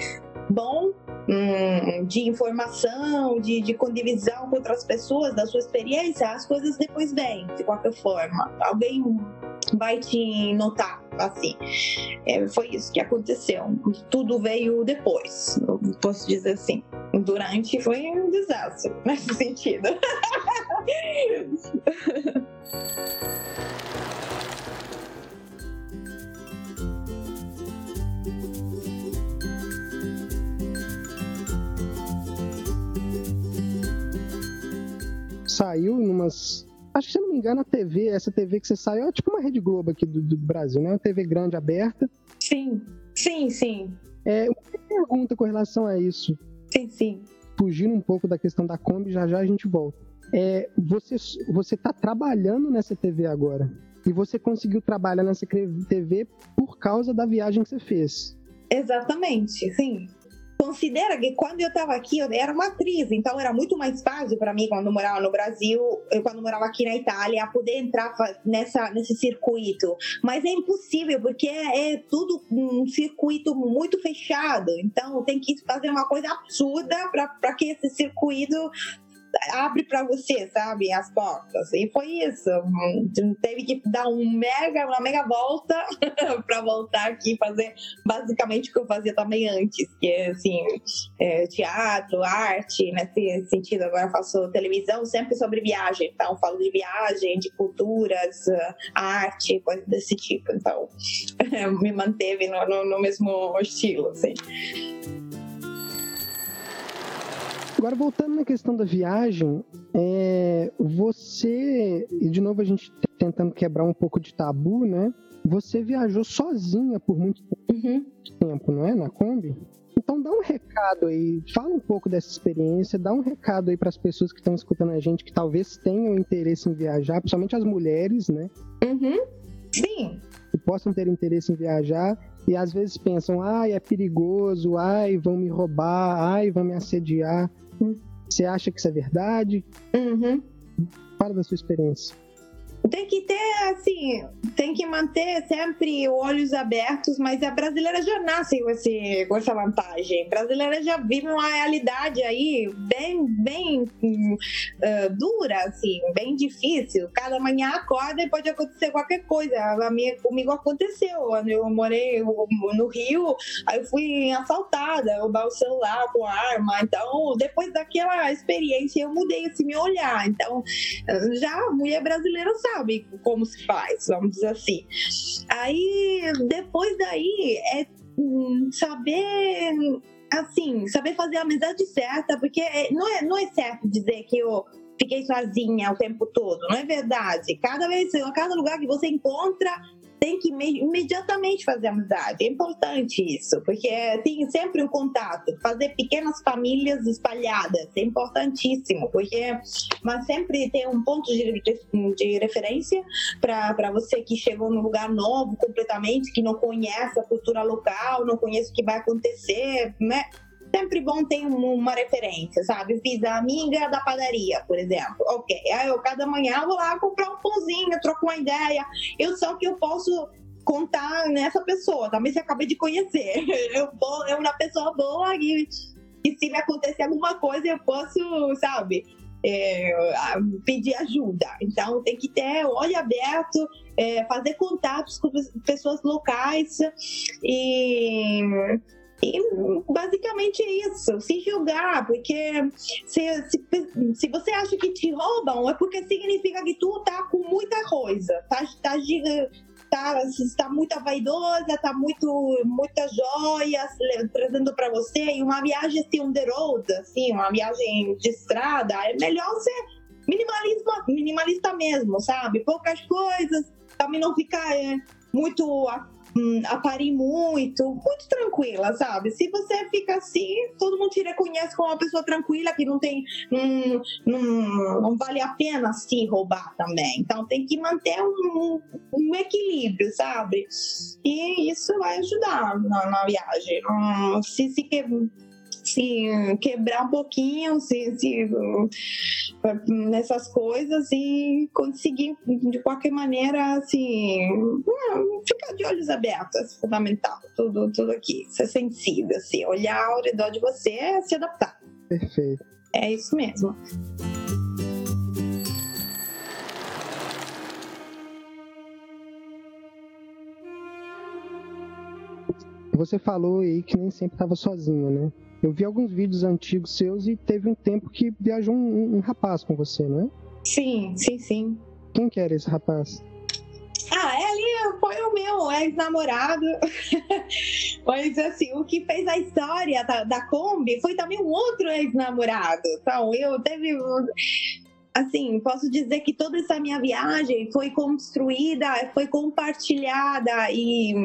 bom, hum, de informação, de, de condivisão com outras pessoas, da sua experiência, as coisas depois vêm, de qualquer forma. Alguém vai te notar, assim. É, foi isso que aconteceu. Tudo veio depois, posso dizer assim. Durante foi um desastre, nesse sentido.
saiu numas. Acho que se eu não me engano, a TV, essa TV que você saiu é tipo uma Rede Globo aqui do, do Brasil, né? Uma TV grande aberta.
Sim, sim, sim.
É, uma pergunta com relação a isso.
Sim, sim.
Fugindo um pouco da questão da Kombi, já já a gente volta. É, você você está trabalhando nessa TV agora e você conseguiu trabalhar nessa TV por causa da viagem que você fez.
Exatamente, sim considera que quando eu estava aqui, eu era uma atriz, então era muito mais fácil para mim quando morava no Brasil, eu, quando morava aqui na Itália, poder entrar nessa nesse circuito. Mas é impossível porque é, é tudo um circuito muito fechado. Então tem que fazer uma coisa absurda para que esse circuito abre para você, sabe, as portas. E foi isso. Teve que dar um mega, uma mega volta para voltar aqui e fazer basicamente o que eu fazia também antes, que é assim, é, teatro, arte, nesse sentido. Agora faço televisão sempre sobre viagem, então falo de viagem, de culturas, arte, coisas desse tipo. Então me manteve no, no, no mesmo estilo, assim.
Agora, voltando na questão da viagem, é, você, e de novo a gente tentando quebrar um pouco de tabu, né? Você viajou sozinha por muito uhum. tempo, não é? Na Kombi? Então dá um recado aí, fala um pouco dessa experiência, dá um recado aí para as pessoas que estão escutando a gente, que talvez tenham interesse em viajar, principalmente as mulheres, né?
Uhum. Sim.
Que possam ter interesse em viajar e às vezes pensam, ai, é perigoso, ai, vão me roubar, ai, vão me assediar. Você acha que isso é verdade?
Uhum.
Fala da sua experiência.
Tem que ter, assim, tem que manter sempre olhos abertos, mas a brasileira já nasce com, esse, com essa vantagem. A brasileira já vive uma realidade aí bem, bem uh, dura, assim, bem difícil. Cada manhã acorda e pode acontecer qualquer coisa. A minha, comigo aconteceu. Eu morei no Rio, aí fui assaltada, roubar o celular com arma. Então, depois daquela experiência, eu mudei esse meu olhar. Então, já a mulher brasileira sabe sabe como se faz, vamos dizer assim. Aí, depois daí, é hum, saber assim, saber fazer a amizade certa, porque é, não é, não é certo dizer que eu fiquei sozinha o tempo todo, não é verdade. Cada vez, cada lugar que você encontra, tem que imediatamente fazer amizade. É importante isso, porque tem sempre um contato. Fazer pequenas famílias espalhadas é importantíssimo, porque mas sempre tem um ponto de, de referência para você que chegou num lugar novo completamente, que não conhece a cultura local, não conhece o que vai acontecer, né? Sempre bom ter uma referência, sabe? Fiz a amiga da padaria, por exemplo. Ok, aí eu cada manhã vou lá comprar um pãozinho, troco uma ideia. Eu só que eu posso contar nessa pessoa, também se acabei de conhecer. Eu vou, é uma pessoa boa e, e se me acontecer alguma coisa eu posso, sabe? É, pedir ajuda. Então tem que ter olho aberto, é, fazer contatos com pessoas locais e e basicamente é isso, se julgar, porque se, se, se, você acha que te roubam, é porque significa que tu tá com muita coisa, tá, tá, tá, está muito vaidosa, está muito muitas joias trazendo para você. E uma viagem assim on the road, assim, uma viagem de estrada, é melhor ser minimalismo, minimalista mesmo, sabe? Poucas coisas, também não ficar é, muito hum, aparem muito, muito tranquila, sabe? Se você fica assim, todo mundo te reconhece como uma pessoa tranquila que não tem, hum, hum, não vale a pena se roubar também. Então tem que manter um, um equilíbrio, sabe? E isso vai ajudar na, na viagem. Hum, se se se quebrar um pouquinho se, se, nessas coisas e conseguir, de qualquer maneira, assim, ficar de olhos abertos, é fundamental. Tudo, tudo aqui, ser sensível, assim, olhar ao redor de você se adaptar.
Perfeito.
É isso mesmo.
Você falou aí que nem sempre estava sozinho, né? Eu vi alguns vídeos antigos seus e teve um tempo que viajou um, um rapaz com você, não é?
Sim, sim, sim.
Quem que era esse rapaz?
Ah, ele foi o meu ex-namorado. Mas, assim, o que fez a história da, da Kombi foi também um outro ex-namorado. Então, eu teve. Assim, posso dizer que toda essa minha viagem foi construída, foi compartilhada e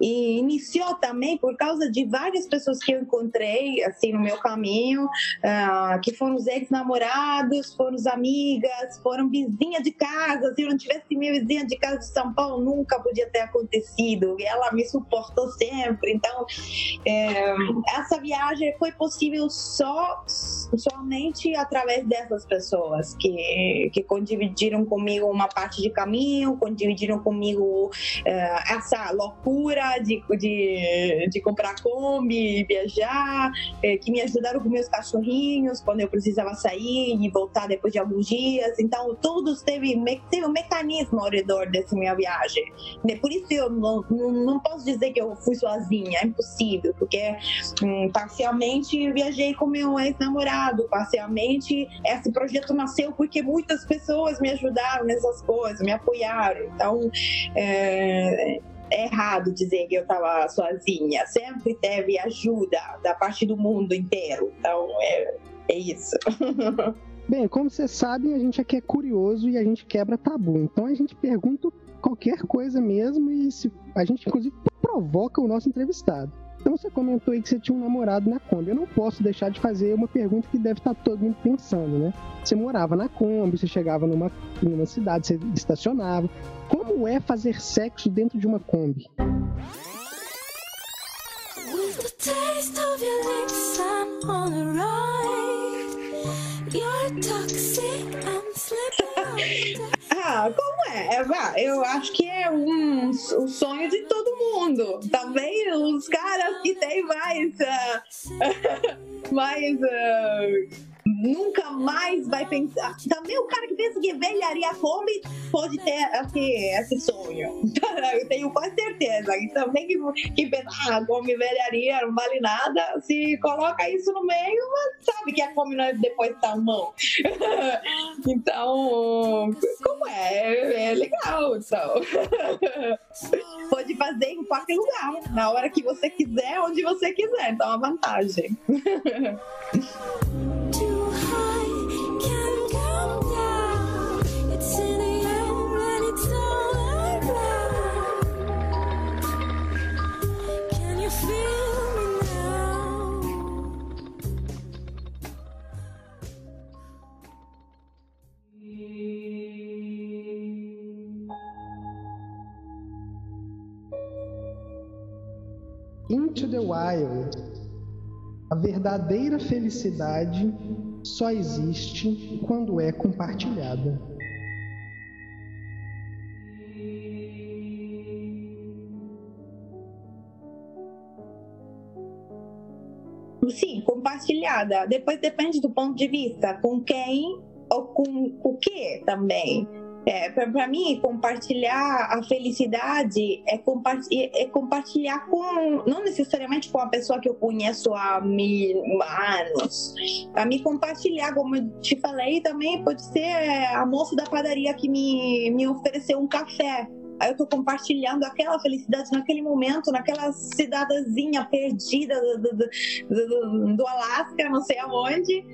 e iniciou também por causa de várias pessoas que eu encontrei assim no meu caminho, uh, que foram os ex-namorados, foram as amigas, foram vizinhas de casa. Se eu não tivesse minha vizinha de casa de São Paulo, nunca podia ter acontecido. E ela me suportou sempre. Então, é, essa viagem foi possível só somente através dessas pessoas que que condividiram comigo uma parte de caminho, condividiram comigo uh, essa loucura de, de, de comprar Kombi, viajar, é, que me ajudaram com meus cachorrinhos quando eu precisava sair e voltar depois de alguns dias. Então, todos teve, teve um mecanismo ao redor dessa minha viagem. E por isso eu não, não, não, posso dizer que eu fui sozinha, é impossível, porque hum, parcialmente viajei com meu ex-namorado, parcialmente esse projeto nasceu porque muitas pessoas me ajudaram nessas coisas, me apoiaram. Então, é, é errado dizer que eu estava sozinha. Sempre teve ajuda da parte do mundo inteiro. Então, é, é isso.
Bem, como vocês sabem, a gente aqui é curioso e a gente quebra tabu. Então a gente pergunta qualquer coisa mesmo e se, a gente inclusive provoca o nosso entrevistado. Então você comentou aí que você tinha um namorado na Kombi. Eu não posso deixar de fazer uma pergunta que deve estar todo mundo pensando, né? Você morava na Kombi, você chegava numa, numa cidade, você estacionava. Como é fazer sexo dentro de uma Kombi?
Ah, como é? é eu acho que é um, um sonho de todo mundo. Também os caras que têm mais. Uh, mais. Uh, nunca mais vai pensar. Também o cara que pensa que velharia come pode ter assim, esse sonho. Eu tenho quase certeza. E também que, que pensa, ah, come velharia, não vale nada, se coloca isso no meio, sabe que a come é depois tá mão. então, como é? É legal, então. pode fazer em qualquer lugar, na hora que você quiser, onde você quiser. Então, é uma vantagem.
Into the Wild. A verdadeira felicidade só existe quando é compartilhada.
Sim, compartilhada. Depois depende do ponto de vista, com quem ou com o que também. É, para mim, compartilhar a felicidade é, é, compartilhar com, não necessariamente com a pessoa que eu conheço há mil anos. Para mim, compartilhar, como eu te falei, também pode ser a moça da padaria que me, me ofereceu um café Aí eu tô compartilhando aquela felicidade naquele momento, naquela cidadezinha perdida do, do, do, do Alasca, não sei aonde.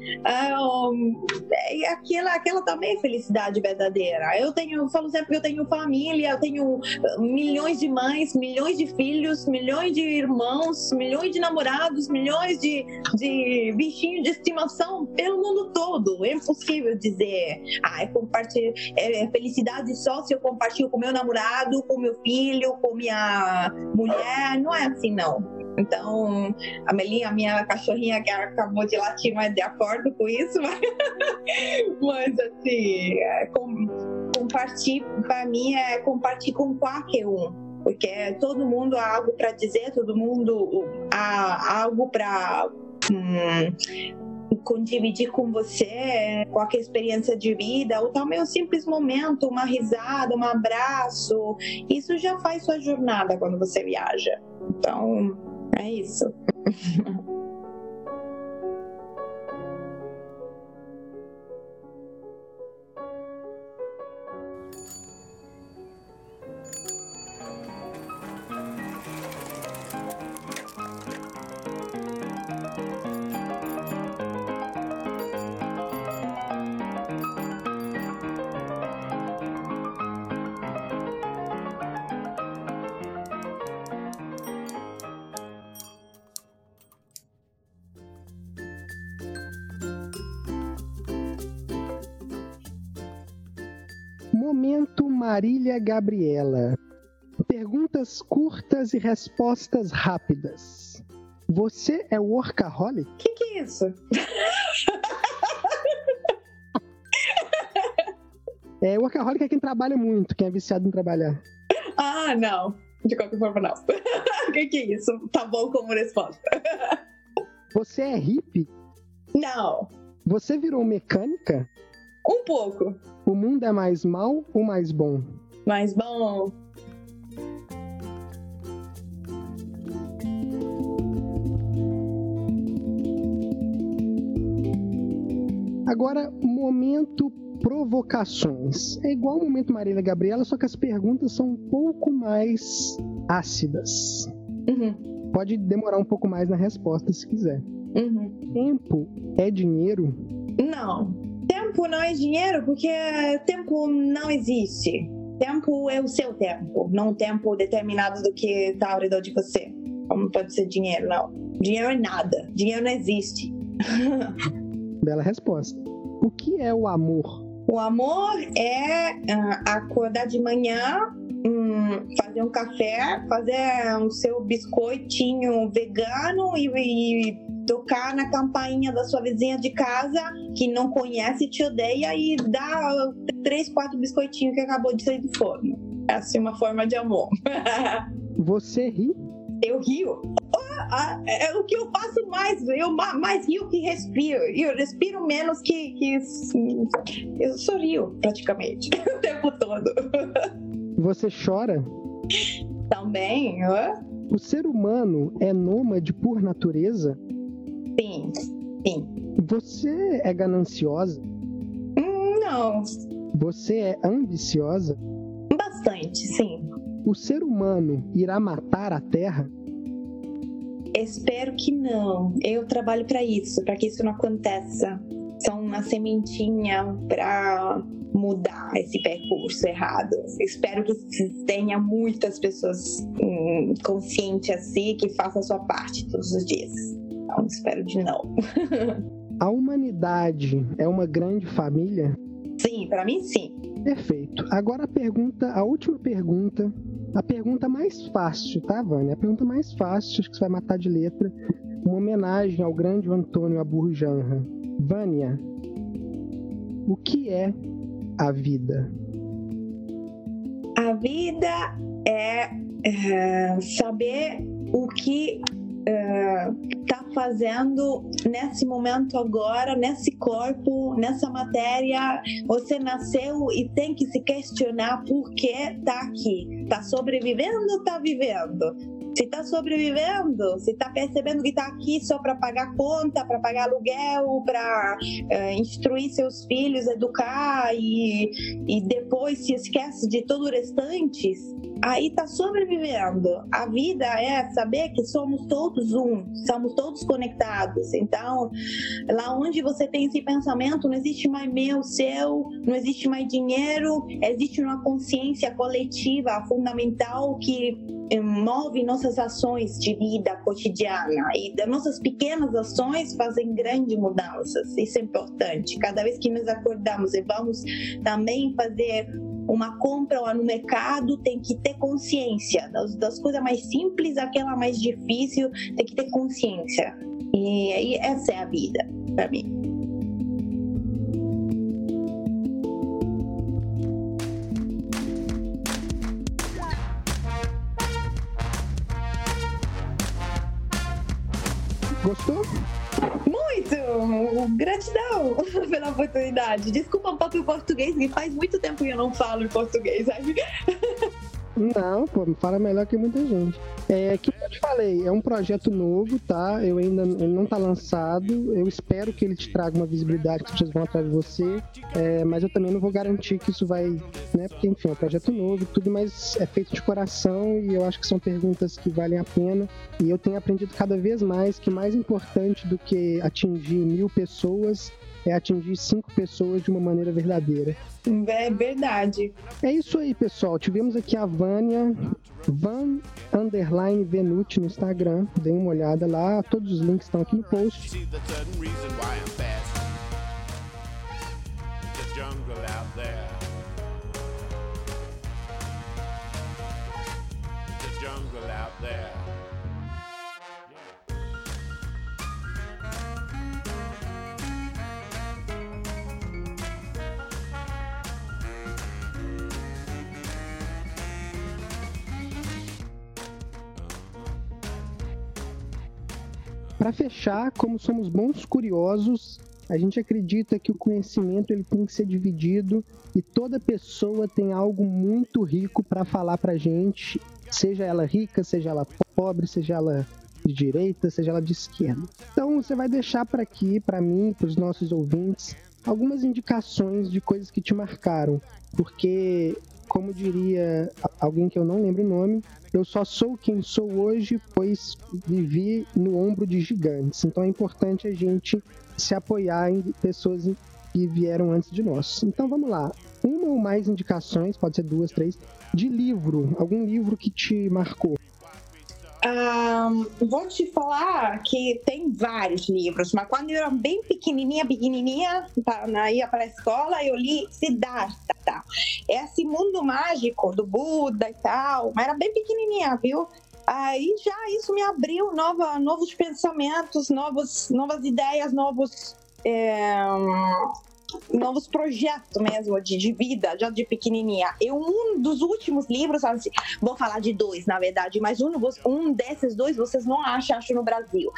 Um, e aquela, aquela também é felicidade verdadeira. Eu tenho, eu falo sempre que eu tenho família, eu tenho milhões de mães, milhões de filhos, milhões de irmãos, milhões de namorados, milhões de, de bichinhos de estimação pelo mundo todo. É impossível dizer, ah, é, compartilhar, é, é felicidade só se eu compartilho com meu namorado com meu filho, com minha mulher, não é assim não. Então, a Melinha, minha cachorrinha que acabou de latir, mas de acordo com isso, mas, mas assim, é, com, para mim é compartilhar com qualquer um. Porque todo mundo há algo para dizer, todo mundo há algo para hum, com dividir com você qualquer experiência de vida, ou também um simples momento, uma risada, um abraço. Isso já faz sua jornada quando você viaja. Então, é isso.
Gabriela. Perguntas curtas e respostas rápidas. Você é workaholic?
O que, que é isso?
é, workaholic é quem trabalha muito, quem é viciado em trabalhar.
Ah, não. De qualquer forma, não. O que, que é isso? Tá bom como resposta.
Você é hippie?
Não.
Você virou mecânica?
Um pouco.
O mundo é mais mal ou mais bom?
Mais bom.
Agora, momento provocações. É igual o momento Marília Gabriela, só que as perguntas são um pouco mais ácidas.
Uhum.
Pode demorar um pouco mais na resposta se quiser.
Uhum.
Tempo é dinheiro?
Não tempo não é dinheiro porque tempo não existe. Tempo é o seu tempo, não um tempo determinado do que está ao redor de você. Como pode ser dinheiro, não. Dinheiro é nada. Dinheiro não existe.
Bela resposta. O que é o amor?
O amor é uh, acordar de manhã, um, fazer um café, fazer o um seu biscoitinho vegano e, e tocar na campainha da sua vizinha de casa que não conhece, te odeia e dá três, quatro biscoitinhos que acabou de sair do forno. Essa é uma forma de amor.
Você ri?
Eu rio. Oh! é, é o que eu faço mais, eu mais rio que respiro. Eu respiro menos que, que eu sorrio praticamente o tempo todo.
Você chora?
Também.
O ser humano é nômade por natureza?
Sim, sim.
Você é gananciosa?
Não.
Você é ambiciosa?
Bastante, sim.
O ser humano irá matar a Terra?
Espero que não. Eu trabalho para isso, para que isso não aconteça. São uma sementinha para mudar esse percurso errado. Espero que tenha muitas pessoas hum, conscientes assim que façam a sua parte todos os dias. Então, espero de não.
a humanidade é uma grande família?
Sim, para mim sim.
Perfeito. Agora a pergunta, a última pergunta, a pergunta mais fácil, tá, Vânia? A pergunta mais fácil, acho que você vai matar de letra, uma homenagem ao grande Antônio Aburjanra. Vânia, o que é a vida?
A vida é, é saber o que está uh, fazendo nesse momento agora, nesse corpo, nessa matéria. Você nasceu e tem que se questionar por que está aqui. Está sobrevivendo ou está vivendo? Se está sobrevivendo, se está percebendo que está aqui só para pagar conta, para pagar aluguel, para uh, instruir seus filhos, educar e, e depois se esquece de todo o restante, aí está sobrevivendo. A vida é saber que somos todos um, somos todos conectados. Então, lá onde você tem esse pensamento, não existe mais meu, seu, não existe mais dinheiro, existe uma consciência coletiva fundamental que eh, move nossas ações de vida cotidiana e das nossas pequenas ações fazem grandes mudanças. Isso é importante. Cada vez que nos acordamos e vamos também fazer uma compra lá no mercado tem que ter consciência das, das coisas mais simples aquela mais difícil tem que ter consciência e, e essa é a vida para mim Gratidão pela oportunidade. Desculpa um pouco o português, que faz muito tempo que eu não falo em português, sabe?
Não, pô, fala melhor que muita gente. É, que eu te falei, é um projeto novo, tá? Eu ainda ele não tá lançado. Eu espero que ele te traga uma visibilidade que as pessoas vão atrás de você. É, mas eu também não vou garantir que isso vai, né? Porque, enfim, é um projeto novo, tudo mais é feito de coração e eu acho que são perguntas que valem a pena. E eu tenho aprendido cada vez mais que mais importante do que atingir mil pessoas é atingir cinco pessoas de uma maneira verdadeira.
É verdade.
É isso aí, pessoal. Tivemos aqui a Vânia, Van Underline Venuti no Instagram. Dê uma olhada lá. Todos os links estão aqui no post. Para fechar, como somos bons curiosos, a gente acredita que o conhecimento ele tem que ser dividido e toda pessoa tem algo muito rico para falar para gente, seja ela rica, seja ela pobre, seja ela de direita, seja ela de esquerda. Então você vai deixar para aqui, para mim, para os nossos ouvintes, algumas indicações de coisas que te marcaram, porque como diria alguém que eu não lembro o nome, eu só sou quem sou hoje, pois vivi no ombro de gigantes. Então é importante a gente se apoiar em pessoas que vieram antes de nós. Então vamos lá. Uma ou mais indicações, pode ser duas, três, de livro. Algum livro que te marcou.
Um, vou te falar que tem vários livros, mas quando eu era bem pequenininha, pequenininha, tá, ia para a escola, eu li Siddhartha. Tá? É esse mundo mágico do Buda e tal, mas era bem pequenininha, viu? Aí já isso me abriu nova, novos pensamentos, novos, novas ideias, novos é, novos projetos mesmo de, de vida, já de pequenininha. E um dos últimos livros, assim, vou falar de dois, na verdade, mas um, um desses dois vocês não acham, acho, no Brasil.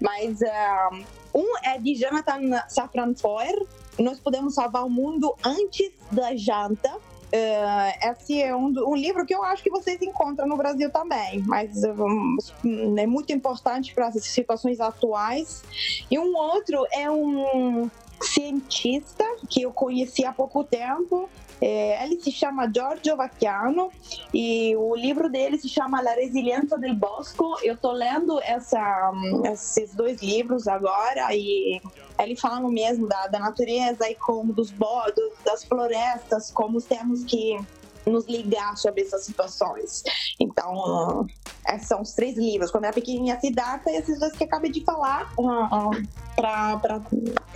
Mas uh, um é de Jonathan Safran Foer, Nós Podemos Salvar o Mundo Antes da Janta, Uh, esse é um, um, livro que eu acho que vocês encontram no Brasil também, mas um, é muito importante para as situações atuais. E um outro é um cientista que eu conheci há pouco tempo. É, ele se chama Giorgio Vacchiano e o livro dele se chama La Resiliência del Bosco. Eu estou lendo essa, esses dois livros agora e ele falando mesmo da, da natureza e como dos bodos, das florestas, como temos que nos ligar sobre essas situações. Então, esses são os três livros. Quando era pequenininha, Siddhartha e esses dois que acabei de falar uh, uh, para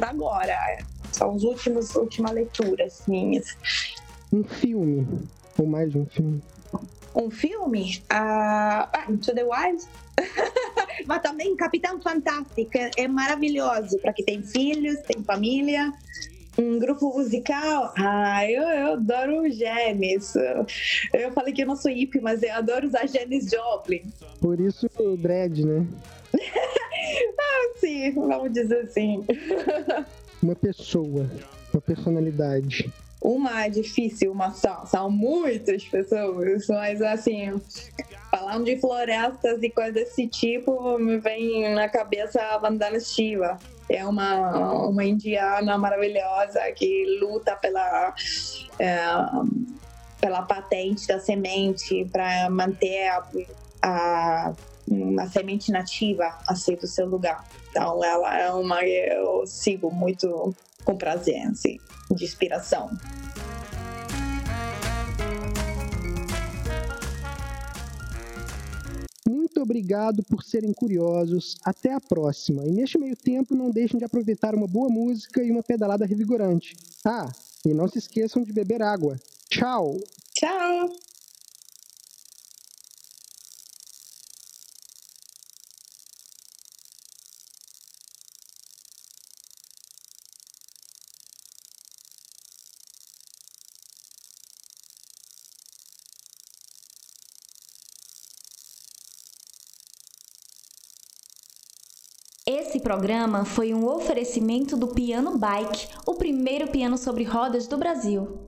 agora. São os últimos últimas leituras minhas.
Um filme ou mais de um filme?
Um filme? Uh, ah, Into the Wild. Mas também Capitão Fantástico é maravilhoso para quem tem filhos, tem família. Um grupo musical? Ah, eu, eu adoro o Janis. Eu falei que eu não sou hippie, mas eu adoro usar Janis Joplin.
Por isso o dread, né?
ah, sim, vamos dizer assim.
Uma pessoa, uma personalidade.
Uma é difícil, uma só. São muitas pessoas, mas assim, falando de florestas e coisas desse tipo, me vem na cabeça a Vandana Shiva é uma, uma indiana maravilhosa que luta pela, é, pela patente da semente para manter a, a, a, semente nativa assim do seu lugar. Então ela é uma eu sigo muito com prazer, assim, de inspiração.
Muito obrigado por serem curiosos. Até a próxima. E neste meio tempo, não deixem de aproveitar uma boa música e uma pedalada revigorante. Ah, e não se esqueçam de beber água. Tchau!
Tchau!
Esse programa foi um oferecimento do Piano Bike, o primeiro piano sobre rodas do Brasil.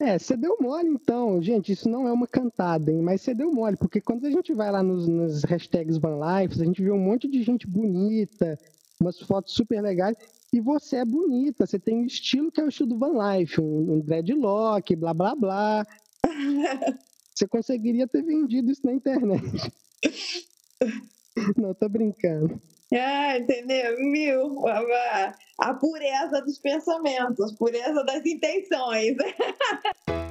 É, você deu mole então, gente, isso não é uma cantada, hein? mas você deu mole, porque quando a gente vai lá nos, nos hashtags VanLife, a gente vê um monte de gente bonita, umas fotos super legais, e você é bonita, você tem um estilo que é o estilo do Van Life, um, um dreadlock, blá blá blá. Você conseguiria ter vendido isso na internet. Não, tô brincando.
Ah, entendeu? Mil. A pureza dos pensamentos, pureza das intenções.